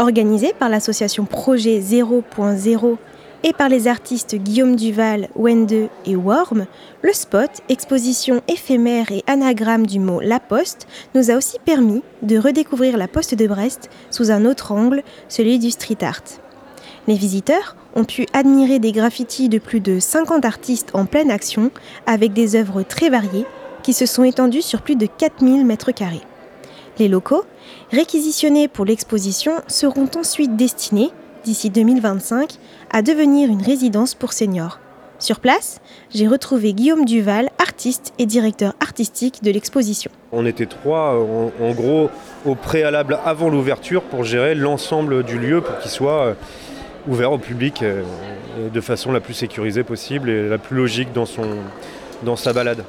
Organisé par l'association Projet 0.0 et par les artistes Guillaume Duval, Wende et Worm, le spot, exposition éphémère et anagramme du mot La Poste, nous a aussi permis de redécouvrir la Poste de Brest sous un autre angle, celui du street art. Les visiteurs ont pu admirer des graffitis de plus de 50 artistes en pleine action, avec des œuvres très variées qui se sont étendues sur plus de 4000 mètres carrés. Les locaux, réquisitionnés pour l'exposition, seront ensuite destinés, d'ici 2025, à devenir une résidence pour seniors. Sur place, j'ai retrouvé Guillaume Duval, artiste et directeur artistique de l'exposition. On était trois, en, gros, au préalable avant l'ouverture pour gérer l'ensemble du lieu pour qu'il soit euh, ouvert au public euh, de façon la plus sécurisée possible et la plus logique dans, sa balade.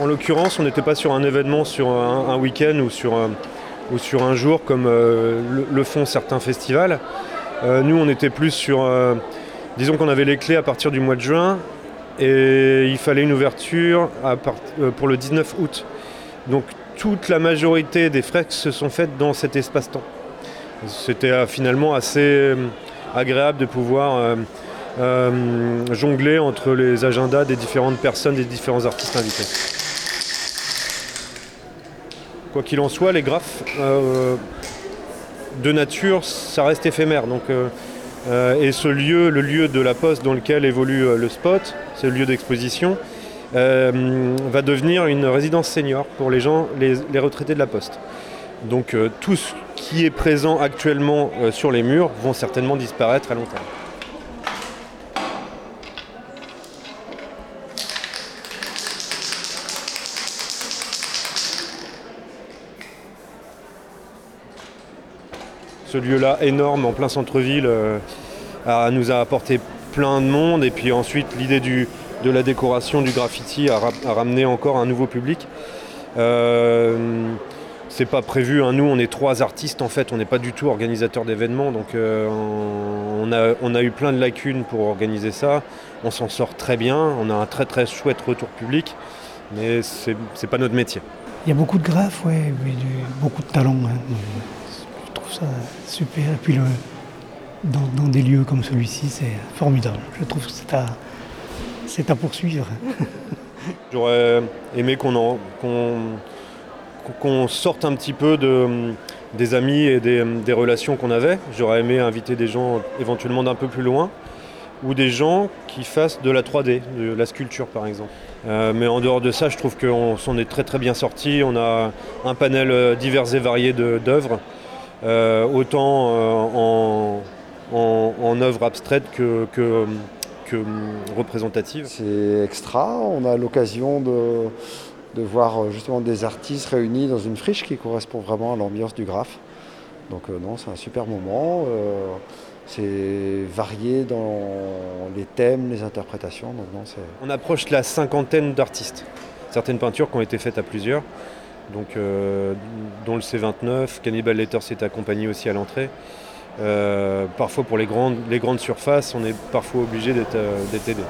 En l'occurrence, on n'était pas sur un événement sur un, week-end ou sur un, jour comme euh, le, font certains festivals. Euh, nous, on était plus sur... disons qu'on avait les clés à partir du mois de juin et il fallait une ouverture euh, pour le 19 août. Donc toute la majorité des fresques se sont faites dans cet espace-temps. C'était euh, finalement assez euh, agréable de pouvoir jongler entre les agendas des différentes personnes, des différents artistes invités. Quoi qu'il en soit, les graphes de nature, ça reste éphémère. Donc, et ce lieu, le lieu de la poste dans lequel évolue le spot, ce lieu d'exposition, euh, va devenir une résidence senior pour les gens, les, retraités de la Poste. Donc euh, tout ce qui est présent actuellement euh, sur les murs vont certainement disparaître à long terme. Ce lieu-là énorme en plein centre-ville nous a apporté plein de monde. Et puis ensuite, l'idée de la décoration, du graffiti a, ramené encore un nouveau public. Euh, c'est pas prévu, hein. nous on est trois artistes en fait, on n'est pas du tout organisateurs d'événements, donc euh, on, a, on, a, eu plein de lacunes pour organiser ça, on s'en sort très bien, on a un très très chouette retour public, mais c'est pas notre métier. Il y a beaucoup de graphes, ouais, beaucoup de talent, hein. Trouve ça super, et puis le, dans, des lieux comme celui-ci, c'est formidable. Je trouve que c'est à, c'est à poursuivre. J'aurais aimé qu'on, qu'on, sorte un petit peu de, des amis et des, relations qu'on avait. J'aurais aimé inviter des gens éventuellement d'un peu plus loin ou des gens qui fassent de la 3D, de la sculpture par exemple. Euh, mais en dehors de ça, je trouve qu'on s'en est très très bien sorti. On a un panel divers et varié d'œuvres, euh, autant euh, en, en, œuvre abstraite que, que, représentative. C'est extra, on a l'occasion de, de, voir euh, justement des artistes réunis dans une friche qui correspond vraiment à l'ambiance du graphe. Donc euh, non, c'est un super moment. Euh, c'est varié dans les thèmes, les interprétations. Donc non, on approche la cinquantaine d'artistes. Certaines peintures qui ont été faites à plusieurs, donc, dont le C29, Cannibal Letters s'est accompagné aussi à l'entrée. Euh, parfois pour les grandes, surfaces, on est parfois obligé d'être euh, aidé.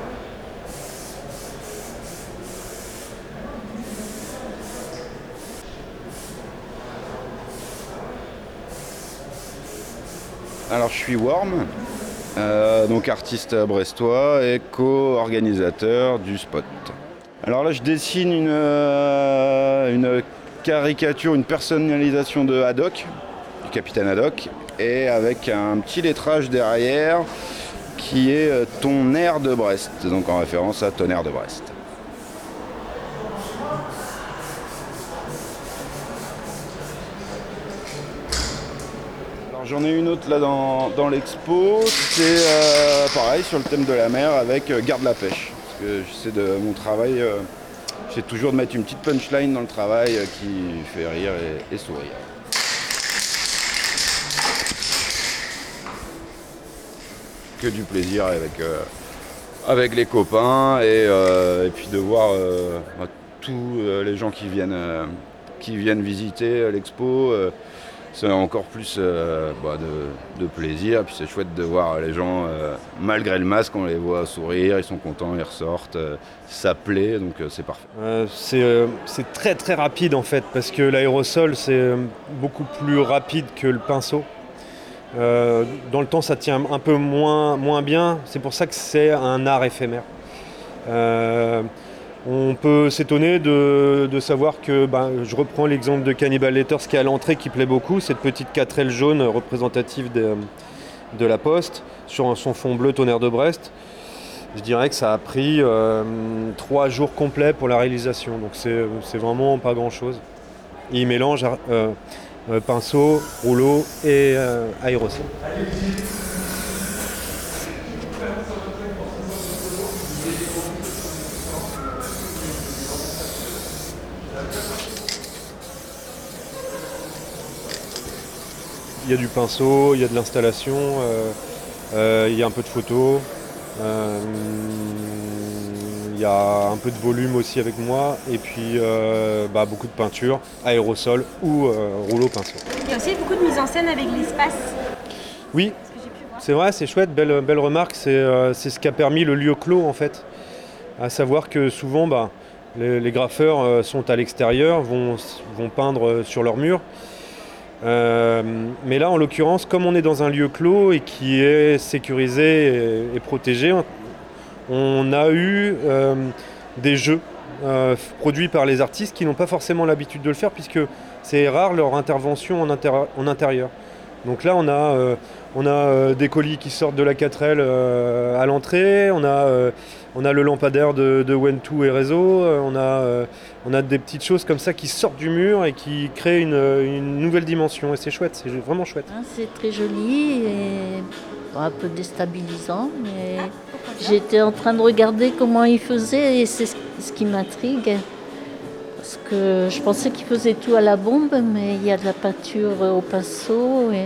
Alors je suis Worm, euh, donc artiste brestois et co-organisateur du spot. Alors là je dessine une caricature, une personnalisation de Haddock, du capitaine Haddock, et avec un petit lettrage derrière qui est euh, ton air de Brest, donc en référence à Tonnerre de Brest. J'en ai une autre là dans, l'expo, c'est euh, pareil sur le thème de la mer avec euh, Garde la pêche. Parce que j'essaie de mon travail, j'essaie toujours de mettre une petite punchline dans le travail qui fait rire et sourire. que du plaisir avec, euh, avec les copains et, euh, puis de voir euh, bah, tous les gens qui viennent, qui viennent visiter l'expo c'est encore plus euh, bah, de, plaisir. Puis c'est chouette de voir les gens, euh, malgré le masque, on les voit sourire, ils sont contents, ils ressortent, ça plaît, donc c'est parfait. c'est très très rapide en fait, parce que l'aérosol c'est beaucoup plus rapide que le pinceau. dans le temps, ça tient un peu moins, moins bien. C'est pour ça que c'est un art éphémère. On peut s'étonner de, savoir que, ben, je reprends l'exemple de Cannibal Letters qui est à l'entrée qui plaît beaucoup, cette petite 4L jaune représentative de, la poste sur son fond bleu tonnerre de Brest. Je dirais que ça a pris euh, trois jours complets pour la réalisation, donc c'est vraiment pas grand chose. Il mélange euh, euh, pinceau, rouleau et aérosol. Y a du pinceau, il y a de l'installation, euh, euh, il y a un peu de photos, euh, il y a un peu de volume aussi avec moi, et puis bah, beaucoup de peinture, aérosol ou rouleau pinceau. Il y a aussi beaucoup de mise en scène avec l'espace. Oui, c'est vrai, c'est chouette, belle, belle remarque, c'est ce qui a permis le lieu clos en fait. À savoir que souvent, bah, les, graffeurs sont à l'extérieur, vont, vont peindre sur leur mur. Euh, mais là, en l'occurrence, comme on est dans un lieu clos et qui est sécurisé et, protégé, on, a eu euh, des jeux euh, produits par les artistes qui n'ont pas forcément l'habitude de le faire puisque c'est rare leur intervention en, en, intérieur. Donc là, on a, on a des colis qui sortent de la 4L à l'entrée, on a le lampadaire de, de When2 et Réseau, euh, on a, euh, des petites choses comme ça qui sortent du mur et qui créent une, nouvelle dimension. Et c'est chouette, c'est vraiment chouette. Hein, c'est très joli et un peu déstabilisant, mais j'étais en train de regarder comment il faisait et c'est ce qui m'intrigue. Parce que je pensais qu'il faisait tout à la bombe, mais il y a de la peinture au pinceau et,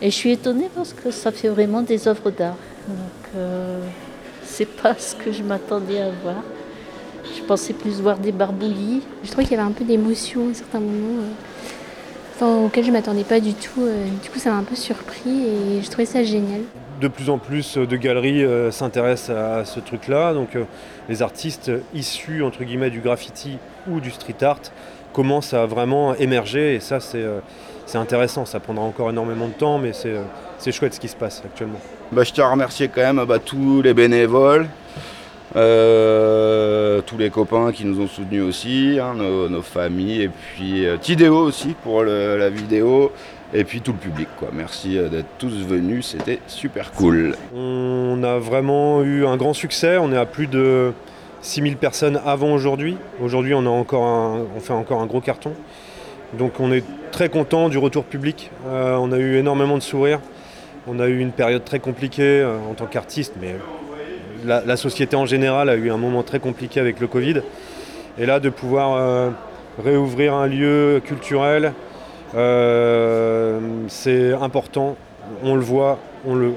je suis étonnée parce que ça fait vraiment des œuvres d'art. Donc, euh, c'est pas ce que je m'attendais à voir. Je pensais plus voir des barbouillis. Je trouvais qu'il y avait un peu d'émotion à certains moments, euh, enfin, auxquels je m'attendais pas du tout. Euh, du coup, ça m'a un peu surpris et je trouvais ça génial. De plus en plus de galeries euh, s'intéressent à ce truc-là. Donc, les artistes issus entre guillemets du graffiti ou du street art commencent à vraiment émerger et ça, c'est c'est intéressant. Ça prendra encore énormément de temps, mais c'est chouette ce qui se passe actuellement. Bah, je tiens à remercier quand même bah, tous les bénévoles, euh, tous les copains qui nous ont soutenus aussi, hein, nos, familles, et puis euh, Tidéo aussi pour la vidéo, et puis tout le public. Quoi. Merci euh, d'être tous venus, c'était super cool. On a vraiment eu un grand succès, on est à plus de 6000 personnes avant aujourd'hui. Aujourd'hui on, on fait encore un gros carton. Donc on est très content du retour public. Euh, on a eu énormément de sourires. On a eu une période très compliquée en tant qu'artiste, mais la, société en général a eu un moment très compliqué avec le Covid. Et là, de pouvoir euh, réouvrir un lieu culturel, c'est important. On le voit, on le,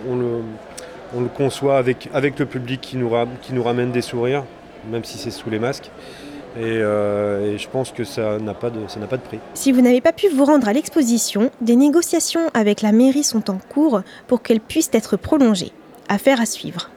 conçoit avec, le public qui nous ramène des sourires, même si c'est sous les masques. Euh, et, je pense que ça n'a pas, de, prix. Si vous n'avez pas pu vous rendre à l'exposition, des négociations avec la mairie sont en cours pour qu'elle puisse être prolongée. Affaire à suivre.